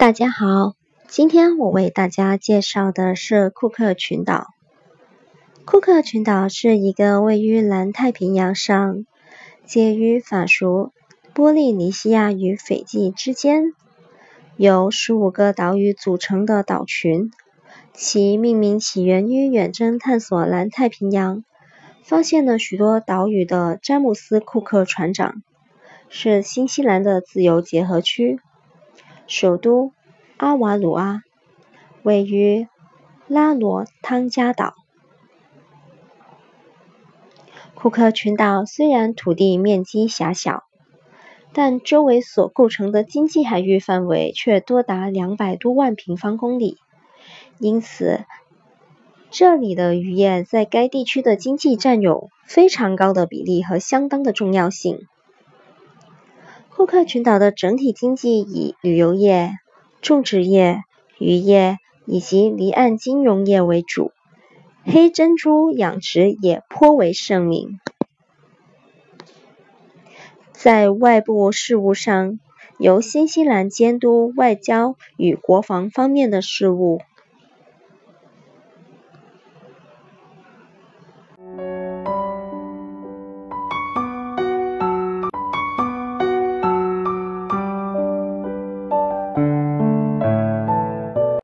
大家好，今天我为大家介绍的是库克群岛。库克群岛是一个位于南太平洋上，介于法属波利尼西亚与斐济之间，由十五个岛屿组成的岛群。其命名起源于远征探索南太平洋，发现了许多岛屿的詹姆斯·库克船长，是新西兰的自由结合区。首都阿瓦鲁阿位于拉罗汤加岛。库克群岛虽然土地面积狭小，但周围所构成的经济海域范围却多达两百多万平方公里，因此这里的渔业在该地区的经济占有非常高的比例和相当的重要性。库克群岛的整体经济以旅游业、种植业、渔业以及离岸金融业为主，黑珍珠养殖也颇为盛名。在外部事务上，由新西兰监督外交与国防方面的事务，